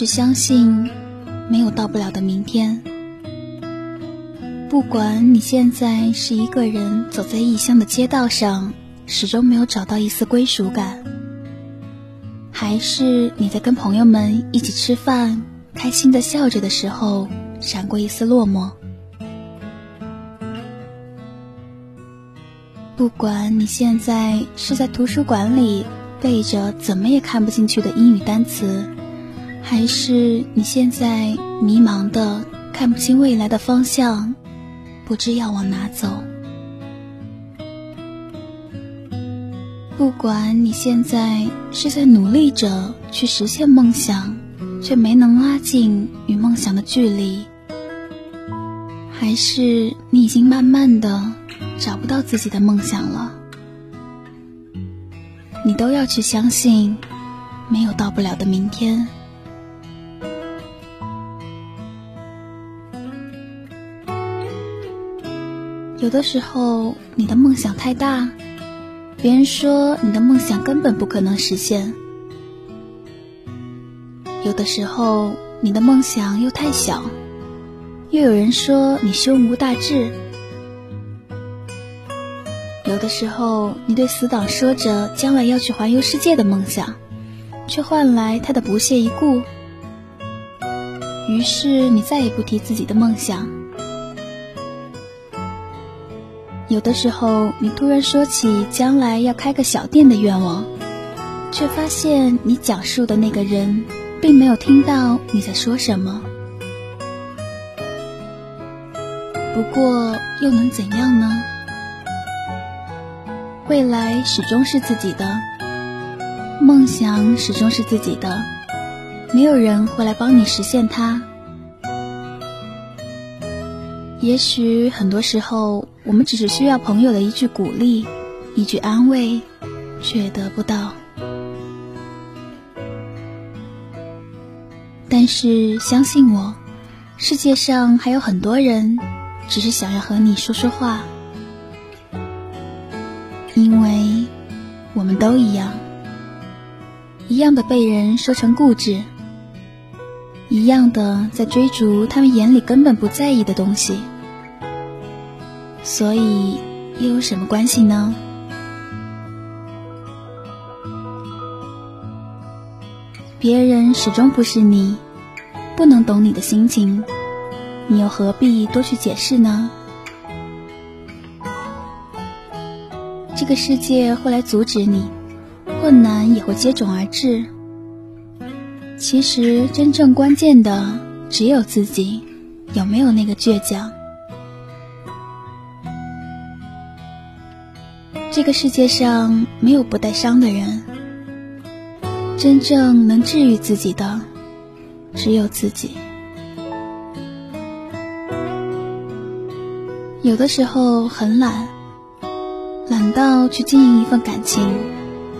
只相信，没有到不了的明天。不管你现在是一个人走在异乡的街道上，始终没有找到一丝归属感，还是你在跟朋友们一起吃饭，开心的笑着的时候，闪过一丝落寞。不管你现在是在图书馆里背着怎么也看不进去的英语单词，还是你现在迷茫的看不清未来的方向，不知要往哪走。不管你现在是在努力着去实现梦想，却没能拉近与梦想的距离，还是你已经慢慢的。找不到自己的梦想了，你都要去相信，没有到不了的明天。有的时候，你的梦想太大，别人说你的梦想根本不可能实现；有的时候，你的梦想又太小，又有人说你胸无大志。有的时候，你对死党说着将来要去环游世界的梦想，却换来他的不屑一顾。于是你再也不提自己的梦想。有的时候，你突然说起将来要开个小店的愿望，却发现你讲述的那个人并没有听到你在说什么。不过又能怎样呢？未来始终是自己的，梦想始终是自己的，没有人会来帮你实现它。也许很多时候，我们只是需要朋友的一句鼓励，一句安慰，却得不到。但是相信我，世界上还有很多人，只是想要和你说说话。因为我们都一样，一样的被人说成固执，一样的在追逐他们眼里根本不在意的东西，所以又有什么关系呢？别人始终不是你，不能懂你的心情，你又何必多去解释呢？这个世界会来阻止你，困难也会接踵而至。其实真正关键的只有自己，有没有那个倔强？这个世界上没有不带伤的人，真正能治愈自己的只有自己。有的时候很懒。懒到去经营一份感情，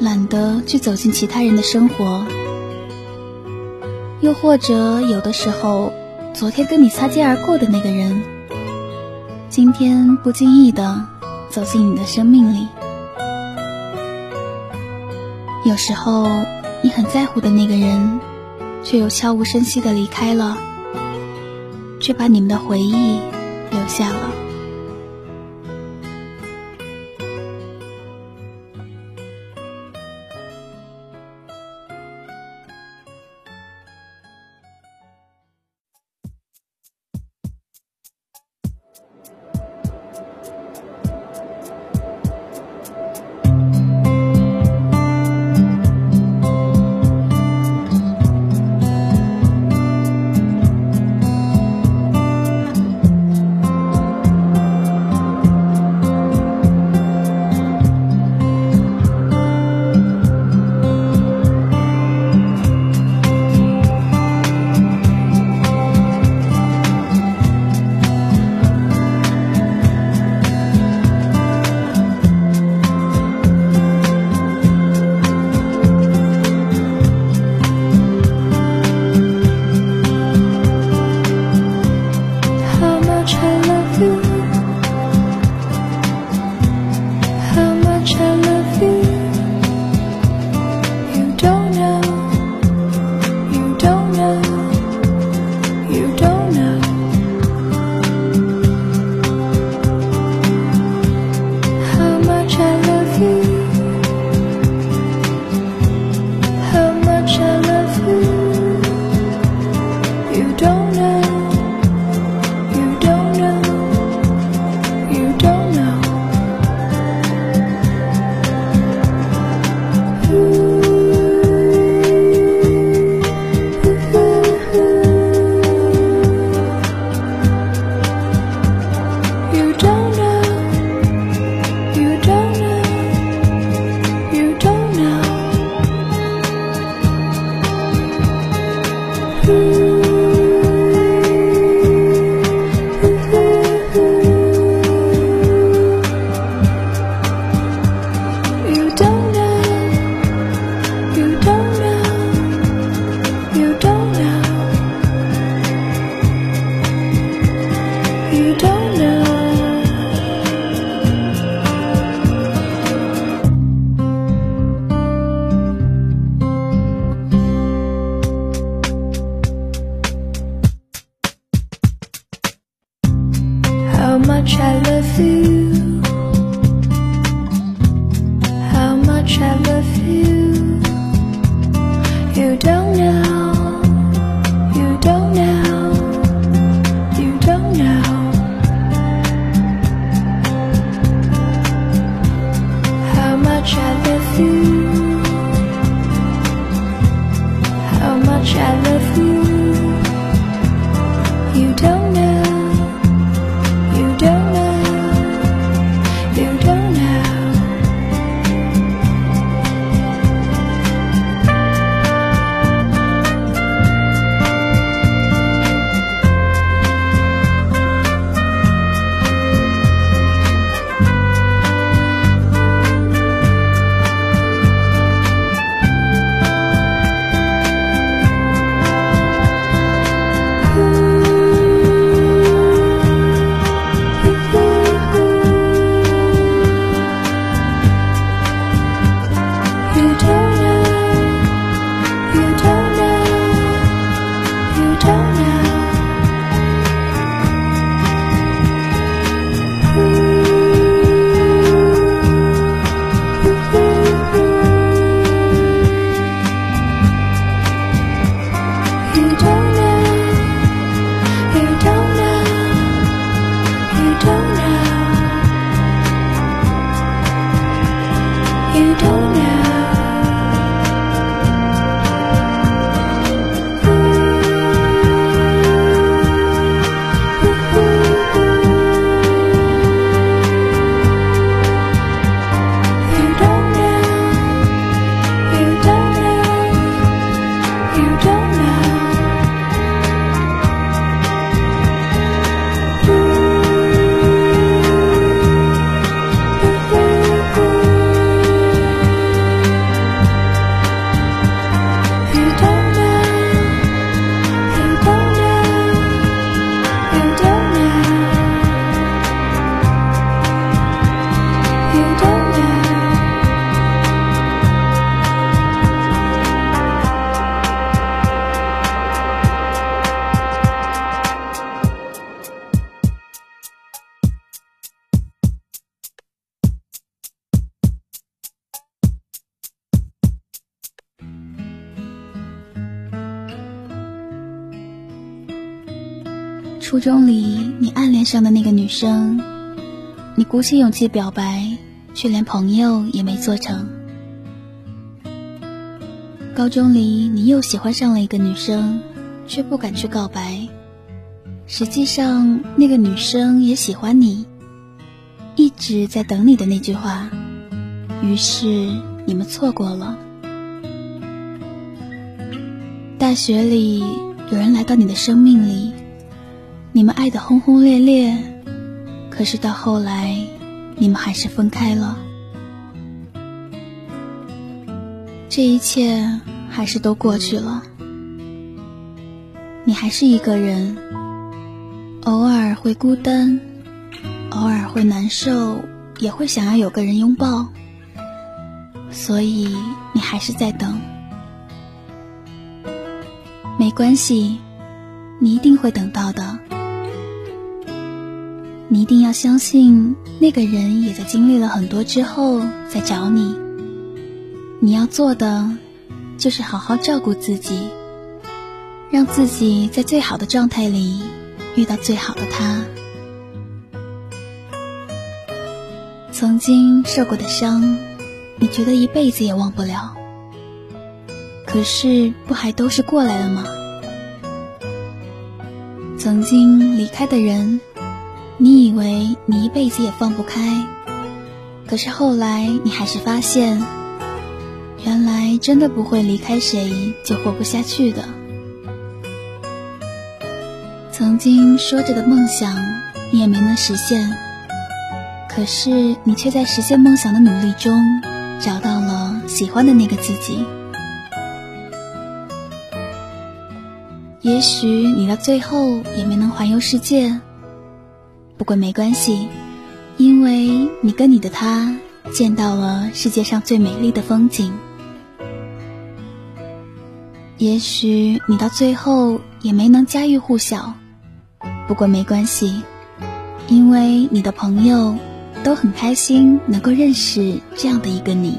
懒得去走进其他人的生活，又或者有的时候，昨天跟你擦肩而过的那个人，今天不经意的走进你的生命里。有时候，你很在乎的那个人，却又悄无声息的离开了，却把你们的回忆留下了。I love you. 初中里你暗恋上的那个女生，你鼓起勇气表白，却连朋友也没做成。高中里你又喜欢上了一个女生，却不敢去告白。实际上那个女生也喜欢你，一直在等你的那句话。于是你们错过了。大学里有人来到你的生命里。你们爱的轰轰烈烈，可是到后来，你们还是分开了。这一切还是都过去了，你还是一个人，偶尔会孤单，偶尔会难受，也会想要有个人拥抱。所以你还是在等，没关系，你一定会等到的。你一定要相信，那个人也在经历了很多之后再找你。你要做的，就是好好照顾自己，让自己在最好的状态里遇到最好的他。曾经受过的伤，你觉得一辈子也忘不了。可是，不还都是过来了吗？曾经离开的人，你以为你一辈子也放不开，可是后来你还是发现，原来真的不会离开谁就活不下去的。曾经说着的梦想，你也没能实现，可是你却在实现梦想的努力中，找到了喜欢的那个自己。也许你到最后也没能环游世界，不过没关系，因为你跟你的他见到了世界上最美丽的风景。也许你到最后也没能家喻户晓，不过没关系，因为你的朋友都很开心能够认识这样的一个你。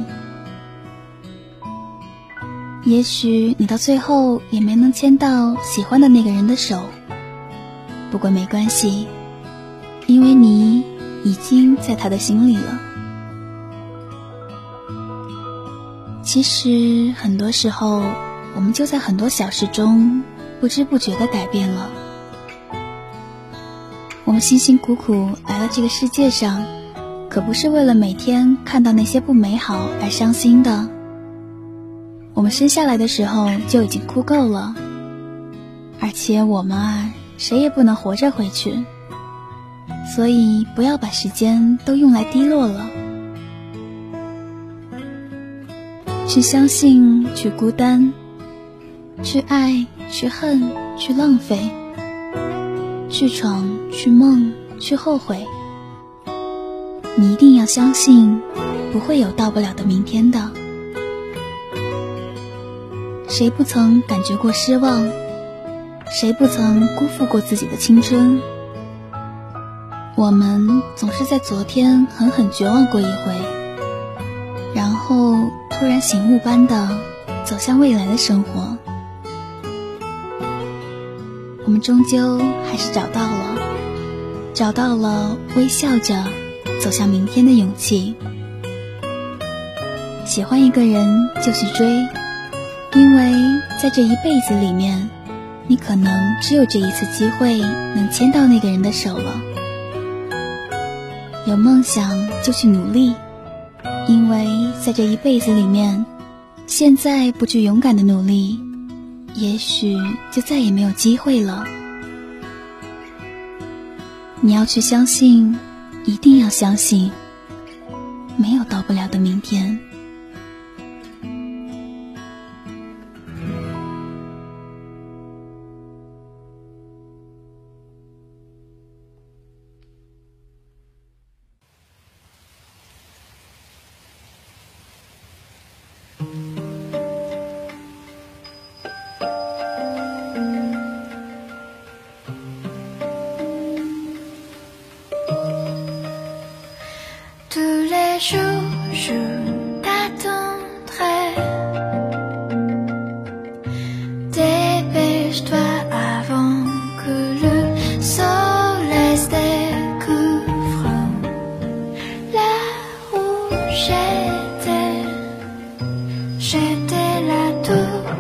也许你到最后也没能牵到喜欢的那个人的手，不过没关系，因为你已经在他的心里了。其实很多时候，我们就在很多小事中不知不觉的改变了。我们辛辛苦苦来到这个世界上，可不是为了每天看到那些不美好而伤心的。我们生下来的时候就已经哭够了，而且我们啊，谁也不能活着回去，所以不要把时间都用来低落了。去相信，去孤单，去爱，去恨，去浪费，去闯，去梦，去后悔。你一定要相信，不会有到不了的明天的。谁不曾感觉过失望？谁不曾辜负过自己的青春？我们总是在昨天狠狠绝望过一回，然后突然醒悟般的走向未来的生活。我们终究还是找到了，找到了微笑着走向明天的勇气。喜欢一个人就去追。因为在这一辈子里面，你可能只有这一次机会能牵到那个人的手了。有梦想就去努力，因为在这一辈子里面，现在不去勇敢的努力，也许就再也没有机会了。你要去相信，一定要相信，没有到不了的明天。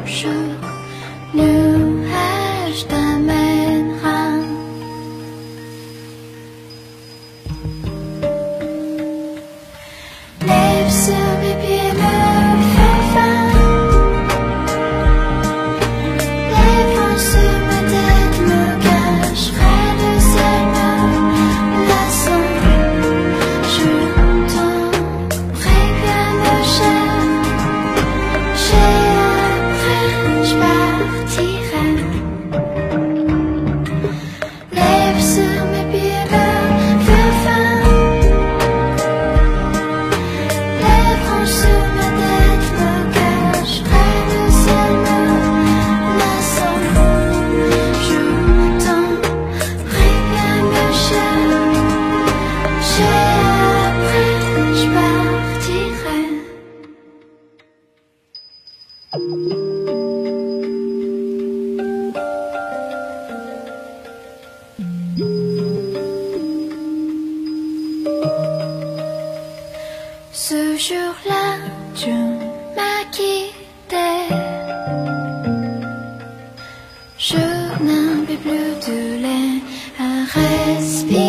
生。Ce jour-là, tu m'as quitté. Je n'avais plus de l'air à respirer.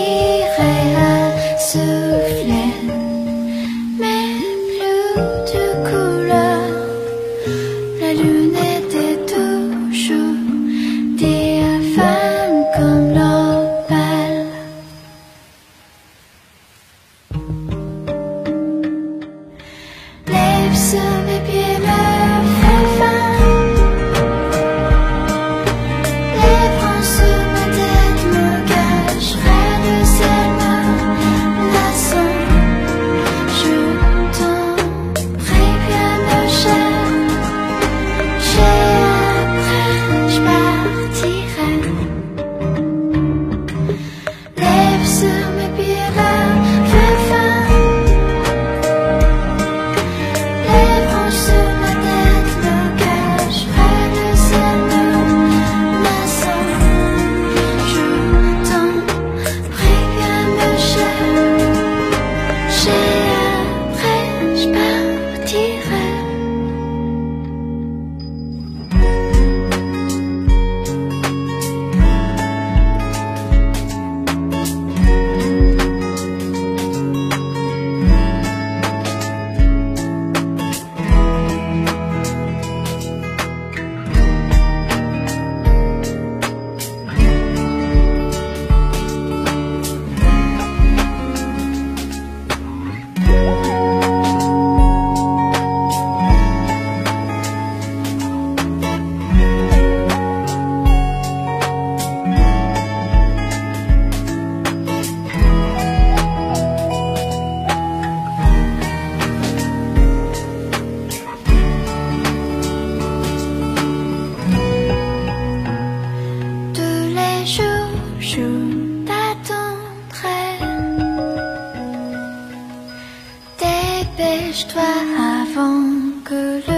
good.